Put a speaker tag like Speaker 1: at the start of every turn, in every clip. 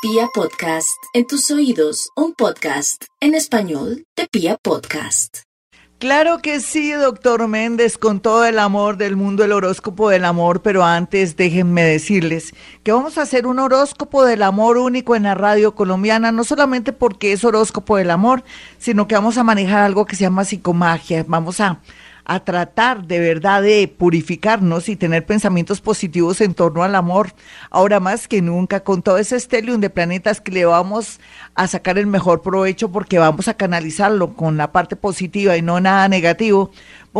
Speaker 1: Pia Podcast, en tus oídos, un podcast en español de Pia Podcast.
Speaker 2: Claro que sí, doctor Méndez, con todo el amor del mundo, el horóscopo del amor, pero antes déjenme decirles que vamos a hacer un horóscopo del amor único en la radio colombiana, no solamente porque es horóscopo del amor, sino que vamos a manejar algo que se llama psicomagia, vamos a a tratar de verdad de purificarnos y tener pensamientos positivos en torno al amor, ahora más que nunca, con todo ese estelium de planetas que le vamos a sacar el mejor provecho porque vamos a canalizarlo con la parte positiva y no nada negativo,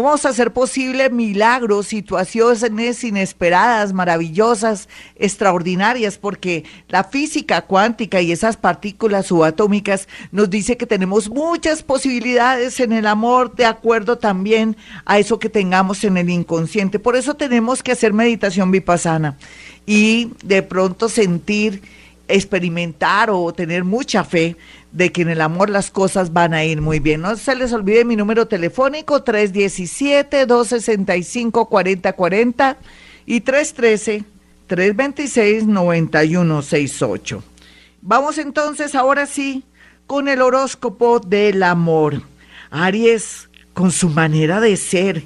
Speaker 2: Vamos a hacer posible milagros, situaciones inesperadas, maravillosas, extraordinarias, porque la física cuántica y esas partículas subatómicas nos dice que tenemos muchas posibilidades en el amor, de acuerdo también a eso que tengamos en el inconsciente. Por eso tenemos que hacer meditación vipassana y de pronto sentir experimentar o tener mucha fe de que en el amor las cosas van a ir muy bien. No se les olvide mi número telefónico 317-265-4040 y 313-326-9168. Vamos entonces ahora sí con el horóscopo del amor. Aries, con su manera de ser,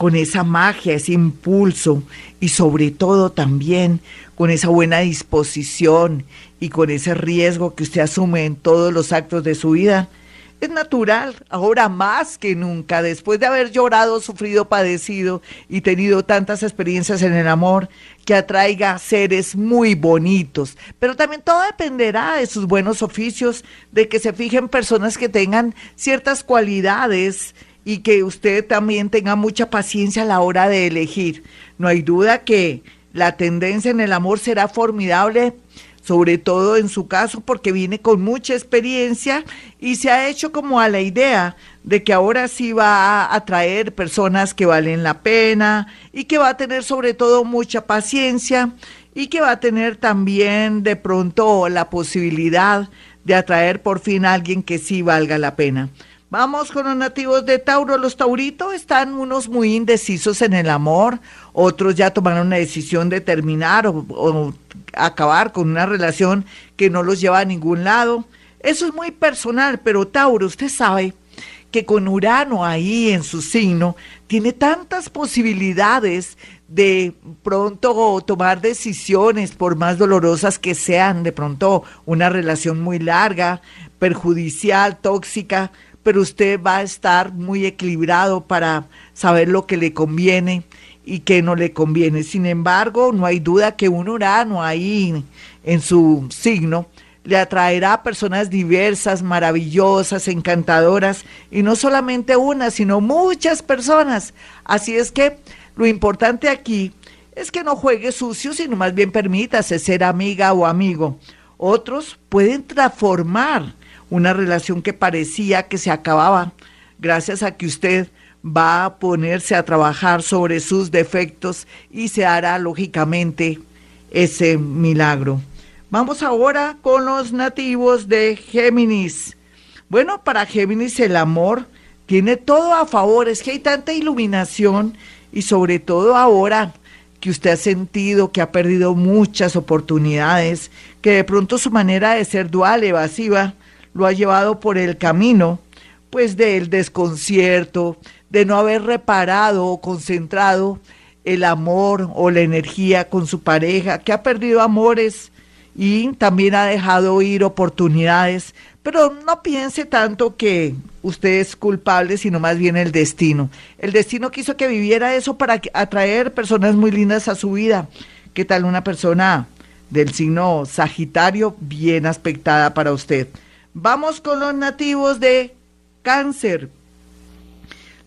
Speaker 2: con esa magia, ese impulso y sobre todo también con esa buena disposición y con ese riesgo que usted asume en todos los actos de su vida. Es natural, ahora más que nunca, después de haber llorado, sufrido, padecido y tenido tantas experiencias en el amor, que atraiga seres muy bonitos. Pero también todo dependerá de sus buenos oficios, de que se fijen personas que tengan ciertas cualidades y que usted también tenga mucha paciencia a la hora de elegir. No hay duda que la tendencia en el amor será formidable, sobre todo en su caso porque viene con mucha experiencia y se ha hecho como a la idea de que ahora sí va a atraer personas que valen la pena y que va a tener sobre todo mucha paciencia y que va a tener también de pronto la posibilidad de atraer por fin a alguien que sí valga la pena. Vamos con los nativos de Tauro. Los tauritos están unos muy indecisos en el amor, otros ya tomaron una decisión de terminar o, acabar con una relación que no los lleva a ningún lado. Eso es muy personal, pero Tauro, usted sabe que con Urano ahí en su signo tiene tantas posibilidades de pronto tomar decisiones, por más dolorosas que sean, de pronto una relación muy larga, perjudicial, tóxica, pero usted va a estar muy equilibrado para saber lo que le conviene y qué no le conviene. Sin embargo, no hay duda que un Urano ahí en su signo le atraerá a personas diversas, maravillosas, encantadoras, y no solamente una, sino muchas personas. Así es que lo importante aquí es que no juegue sucio, sino más bien permítase ser amiga o amigo. Otros pueden transformar una relación que parecía que se acababa, gracias a que usted va a ponerse a trabajar sobre sus defectos y se hará lógicamente ese milagro. Vamos ahora con los nativos de Géminis. Bueno, para Géminis el amor tiene todo a favor, es que hay tanta iluminación y sobre todo ahora que usted ha sentido que ha perdido muchas oportunidades, que de pronto su manera de ser dual, evasiva, lo ha llevado por el camino, pues del desconcierto, de no haber reparado o concentrado el amor o la energía con su pareja, que ha perdido amores y también ha dejado ir oportunidades, pero no piense tanto que usted es culpable, sino más bien el destino. El destino quiso que viviera eso para atraer personas muy lindas a su vida. ¿Qué tal una persona del signo Sagitario bien aspectada para usted? Vamos con los nativos de cáncer.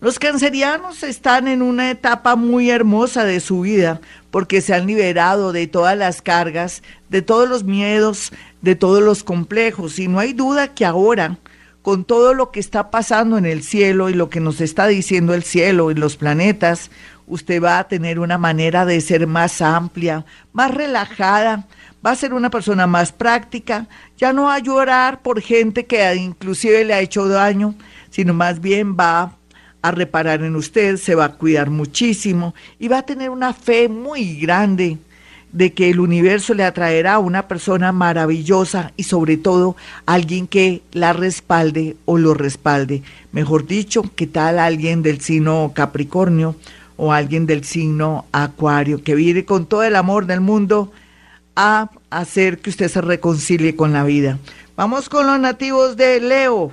Speaker 2: Los cancerianos están en una etapa muy hermosa de su vida porque se han liberado de todas las cargas, de todos los miedos, de todos los complejos. Y no hay duda que ahora, con todo lo que está pasando en el cielo y lo que nos está diciendo el cielo y los planetas, usted va a tener una manera de ser más amplia, más relajada, va a ser una persona más práctica, ya no va a llorar por gente que inclusive le ha hecho daño, sino más bien va a reparar en usted, se va a cuidar muchísimo y va a tener una fe muy grande de que el universo le atraerá a una persona maravillosa y sobre todo alguien que la respalde o lo respalde. Mejor dicho, ¿qué tal alguien del signo Capricornio o alguien del signo Acuario que viene con todo el amor del mundo a hacer que usted se reconcilie con la vida? Vamos con los nativos de Leo.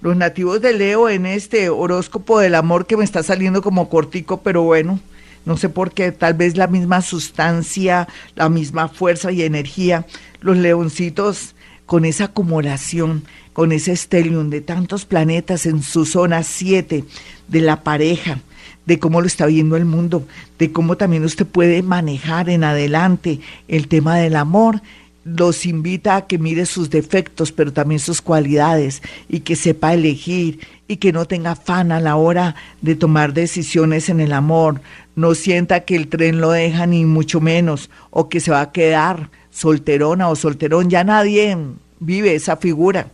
Speaker 2: Los nativos de Leo en este horóscopo del amor que me está saliendo como cortico, pero bueno, no sé por qué, tal vez la misma sustancia, la misma fuerza y energía, los leoncitos con esa acumulación, con ese estelium de tantos planetas en su zona 7 de la pareja, de cómo lo está viendo el mundo, de cómo también usted puede manejar en adelante el tema del amor. Los invita a que mire sus defectos, pero también sus cualidades y que sepa elegir y que no tenga afán a la hora de tomar decisiones en el amor, no sienta que el tren lo deja ni mucho menos o que se va a quedar solterona o solterón, ya nadie vive esa figura,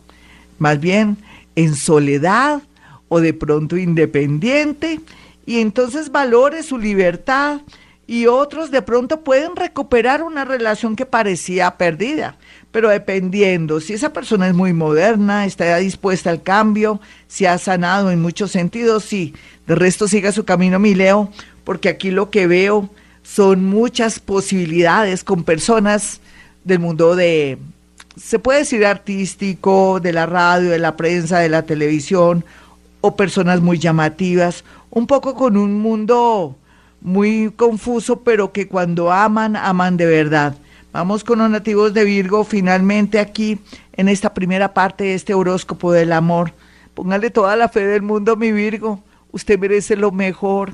Speaker 2: más bien en soledad o de pronto independiente y entonces valore su libertad y otros de pronto pueden recuperar una relación que parecía perdida, pero dependiendo, si esa persona es muy moderna, está dispuesta al cambio, si ha sanado en muchos sentidos, sí, de resto siga su camino, mi Leo, porque aquí lo que veo son muchas posibilidades con personas del mundo de, se puede decir artístico, de la radio, de la prensa, de la televisión, o personas muy llamativas, un poco con un mundo muy confuso, pero que cuando aman, aman de verdad. Vamos con los nativos de Virgo finalmente aquí en esta primera parte de este horóscopo del amor. Póngale toda la fe del mundo, mi Virgo. Usted merece lo mejor.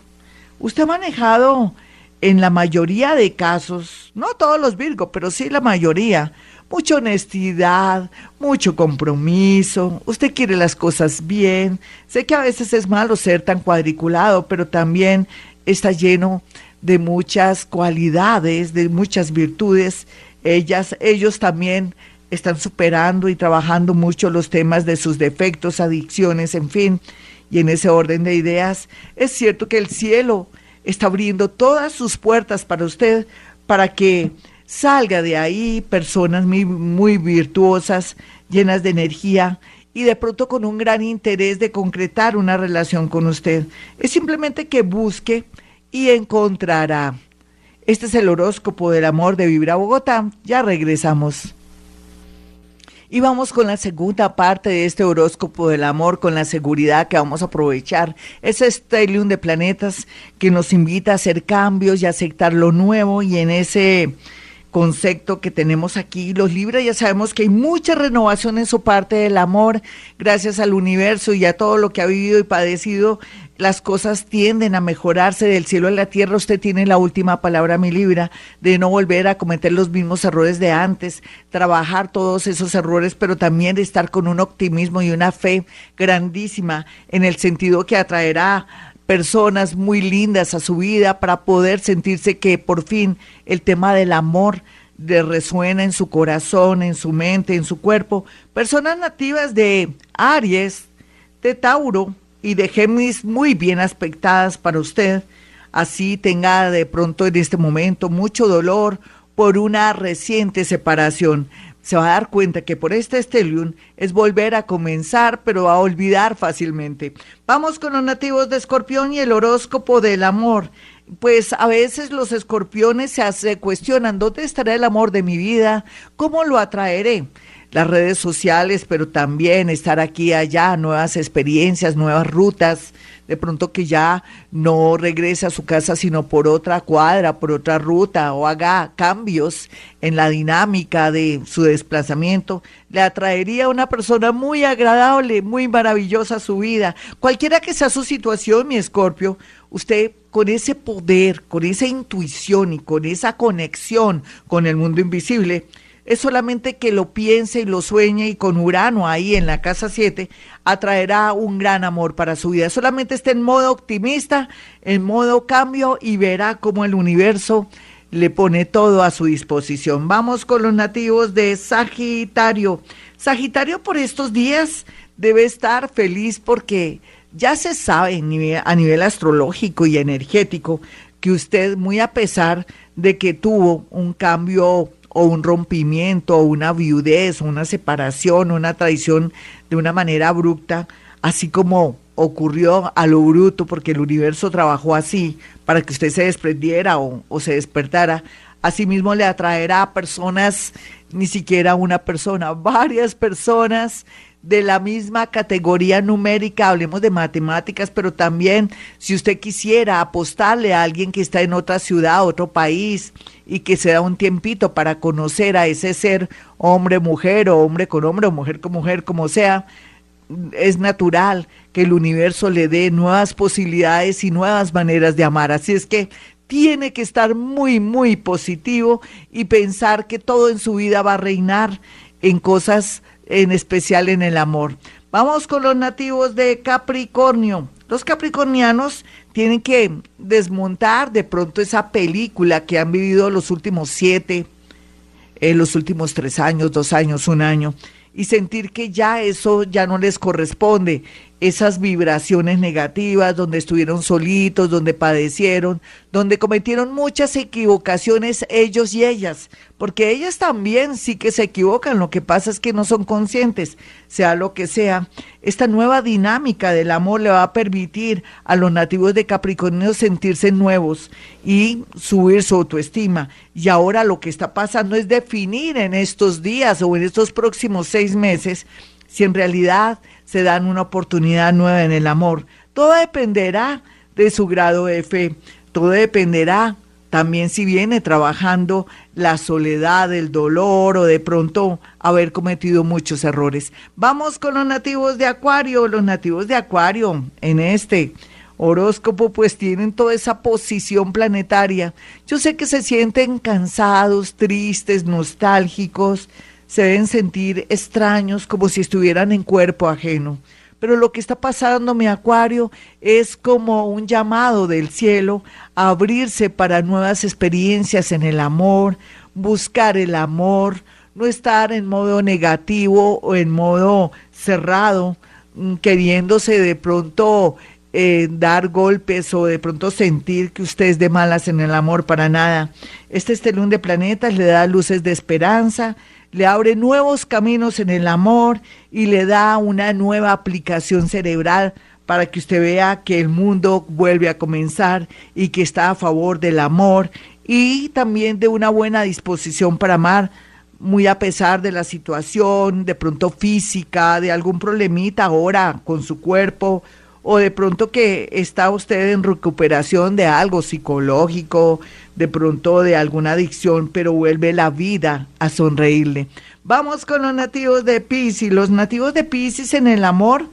Speaker 2: Usted ha manejado en la mayoría de casos, no todos los Virgo, pero sí la mayoría, mucha honestidad, mucho compromiso, usted quiere las cosas bien. Sé que a veces es malo ser tan cuadriculado, pero también está lleno de muchas cualidades, de muchas virtudes. Ellas, ellos también están superando y trabajando mucho los temas de sus defectos, adicciones, en fin. Y en ese orden de ideas, es cierto que el cielo está abriendo todas sus puertas para usted, para que salga de ahí personas muy, virtuosas, llenas de energía y de pronto con un gran interés de concretar una relación con usted. Es simplemente que busque y encontrará. Este es el horóscopo del amor de Vibra Bogotá. Ya regresamos. Y vamos con la segunda parte de este horóscopo del amor, con la seguridad que vamos a aprovechar. Ese estelium de planetas que nos invita a hacer cambios y aceptar lo nuevo y en ese concepto que tenemos aquí. Los libres ya sabemos que hay mucha renovación en su parte del amor, gracias al universo y a todo lo que ha vivido y padecido. Las cosas tienden a mejorarse del cielo a la tierra. Usted tiene la última palabra, mi Libra, de no volver a cometer los mismos errores de antes, trabajar todos esos errores, pero también estar con un optimismo y una fe grandísima en el sentido que atraerá personas muy lindas a su vida para poder sentirse que por fin el tema del amor le resuena en su corazón, en su mente, en su cuerpo. Personas nativas de Aries, de Tauro y de Géminis muy bien aspectadas para usted. Así tenga de pronto en este momento mucho dolor por una reciente separación se va a dar cuenta que por este estelium es volver a comenzar, pero a olvidar fácilmente. Vamos con los nativos de Escorpión y el horóscopo del amor. Pues a veces los escorpiones se, se cuestionan, ¿dónde estará el amor de mi vida? ¿Cómo lo atraeré? Las redes sociales, pero también estar aquí allá, nuevas experiencias, nuevas rutas, de pronto que ya no regrese a su casa sino por otra cuadra, por otra ruta o haga cambios en la dinámica de su desplazamiento, le atraería a una persona muy agradable, muy maravillosa a su vida. Cualquiera que sea su situación, mi escorpio, usted con ese poder, con esa intuición y con esa conexión con el mundo invisible, es solamente que lo piense y lo sueñe y con Urano ahí en la casa 7 atraerá un gran amor para su vida. Solamente esté en modo optimista, en modo cambio y verá cómo el universo le pone todo a su disposición. Vamos con los nativos de Sagitario. Sagitario por estos días debe estar feliz porque ya se sabe a nivel astrológico y energético que usted, muy a pesar de que tuvo un cambio o un rompimiento, o una viudez, o una separación, una traición de una manera abrupta, así como ocurrió a lo bruto, porque el universo trabajó así, para que usted se desprendiera o, o se despertara, asimismo le atraerá a personas, ni siquiera una persona, varias personas de la misma categoría numérica, hablemos de matemáticas, pero también si usted quisiera apostarle a alguien que está en otra ciudad, otro país, y que se da un tiempito para conocer a ese ser, hombre, mujer, o hombre con hombre, o mujer con mujer, como sea, es natural que el universo le dé nuevas posibilidades y nuevas maneras de amar. Así es que tiene que estar muy, muy positivo y pensar que todo en su vida va a reinar en cosas en especial en el amor. Vamos con los nativos de Capricornio. Los capricornianos tienen que desmontar de pronto esa película que han vivido los últimos siete, en los últimos tres años, dos años, un año, y sentir que ya eso ya no les corresponde esas vibraciones negativas, donde estuvieron solitos, donde padecieron, donde cometieron muchas equivocaciones ellos y ellas, porque ellas también sí que se equivocan, lo que pasa es que no son conscientes, sea lo que sea. Esta nueva dinámica del amor le va a permitir a los nativos de Capricornio sentirse nuevos y subir su autoestima. Y ahora lo que está pasando es definir en estos días o en estos próximos seis meses si en realidad se dan una oportunidad nueva en el amor. Todo dependerá de su grado de fe, todo dependerá también si viene trabajando la soledad, el dolor o de pronto haber cometido muchos errores. Vamos con los nativos de Acuario. Los nativos de Acuario en este horóscopo pues tienen toda esa posición planetaria. Yo sé que se sienten cansados, tristes, nostálgicos, se deben sentir extraños, como si estuvieran en cuerpo ajeno. Pero lo que está pasando, mi acuario, es como un llamado del cielo a abrirse para nuevas experiencias en el amor, buscar el amor, no estar en modo negativo o en modo cerrado, mm, queriéndose de pronto eh, dar golpes o de pronto sentir que usted es de malas en el amor para nada. Este estelón de planetas le da luces de esperanza, le abre nuevos caminos en el amor y le da una nueva aplicación cerebral para que usted vea que el mundo vuelve a comenzar y que está a favor del amor y también de una buena disposición para amar, muy a pesar de la situación de pronto física, de algún problemita ahora con su cuerpo o de pronto que está usted en recuperación de algo psicológico, de pronto de alguna adicción, pero vuelve la vida a sonreírle. Vamos con los nativos de Pisces. Los nativos de Pisces en el amor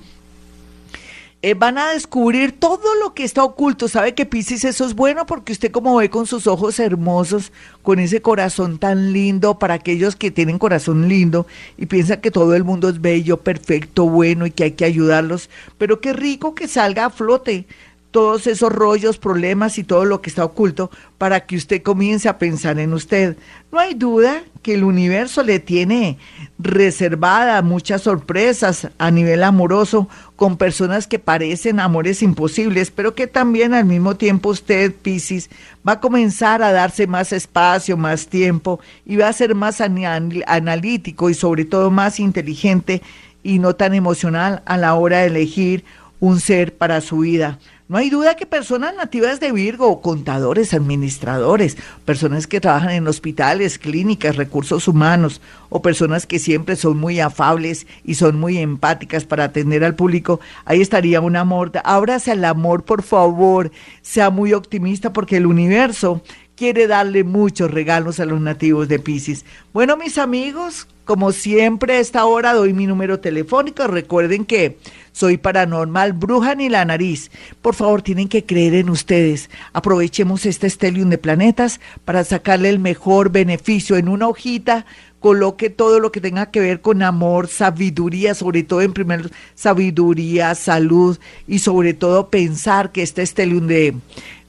Speaker 2: eh, van a descubrir todo lo que está oculto. ¿Sabe que Pisces eso es bueno? Porque usted como ve con sus ojos hermosos, con ese corazón tan lindo, para aquellos que tienen corazón lindo y piensan que todo el mundo es bello, perfecto, bueno y que hay que ayudarlos, pero qué rico que salga a flote todos esos rollos, problemas y todo lo que está oculto para que usted comience a pensar en usted. No hay duda que el universo le tiene reservada muchas sorpresas a nivel amoroso con personas que parecen amores imposibles, pero que también al mismo tiempo usted, Piscis, va a comenzar a darse más espacio, más tiempo y va a ser más analítico y sobre todo más inteligente y no tan emocional a la hora de elegir un ser para su vida. No hay duda que personas nativas de Virgo, contadores, administradores, personas que trabajan en hospitales, clínicas, recursos humanos, o personas que siempre son muy afables y son muy empáticas para atender al público, ahí estaría un amor. Ábrase al amor, por favor, sea muy optimista porque el universo quiere darle muchos regalos a los nativos de Pisces. Bueno, mis amigos, como siempre a esta hora doy mi número telefónico. Recuerden que soy paranormal, bruja ni la nariz. Por favor, tienen que creer en ustedes. Aprovechemos este estelium de planetas para sacarle el mejor beneficio en una hojita. Coloque todo lo que tenga que ver con amor, sabiduría, sobre todo en primer sabiduría, salud y sobre todo pensar que este estelium de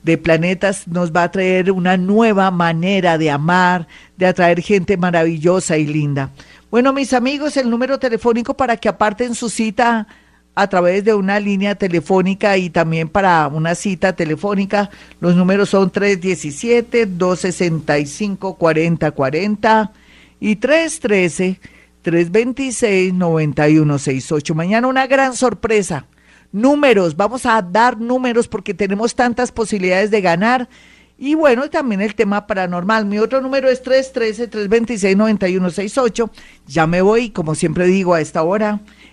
Speaker 2: de planetas nos va a traer una nueva manera de amar, de atraer gente maravillosa y linda. Bueno, mis amigos, el número telefónico para que aparten su cita a través de una línea telefónica y también para una cita telefónica. Los números son 317-265-4040 y 313-326-9168. Mañana una gran sorpresa. Números, vamos a dar números porque tenemos tantas posibilidades de ganar. Y bueno, también el tema paranormal. Mi otro número es 313-326-9168. Ya me voy, como siempre digo, a esta hora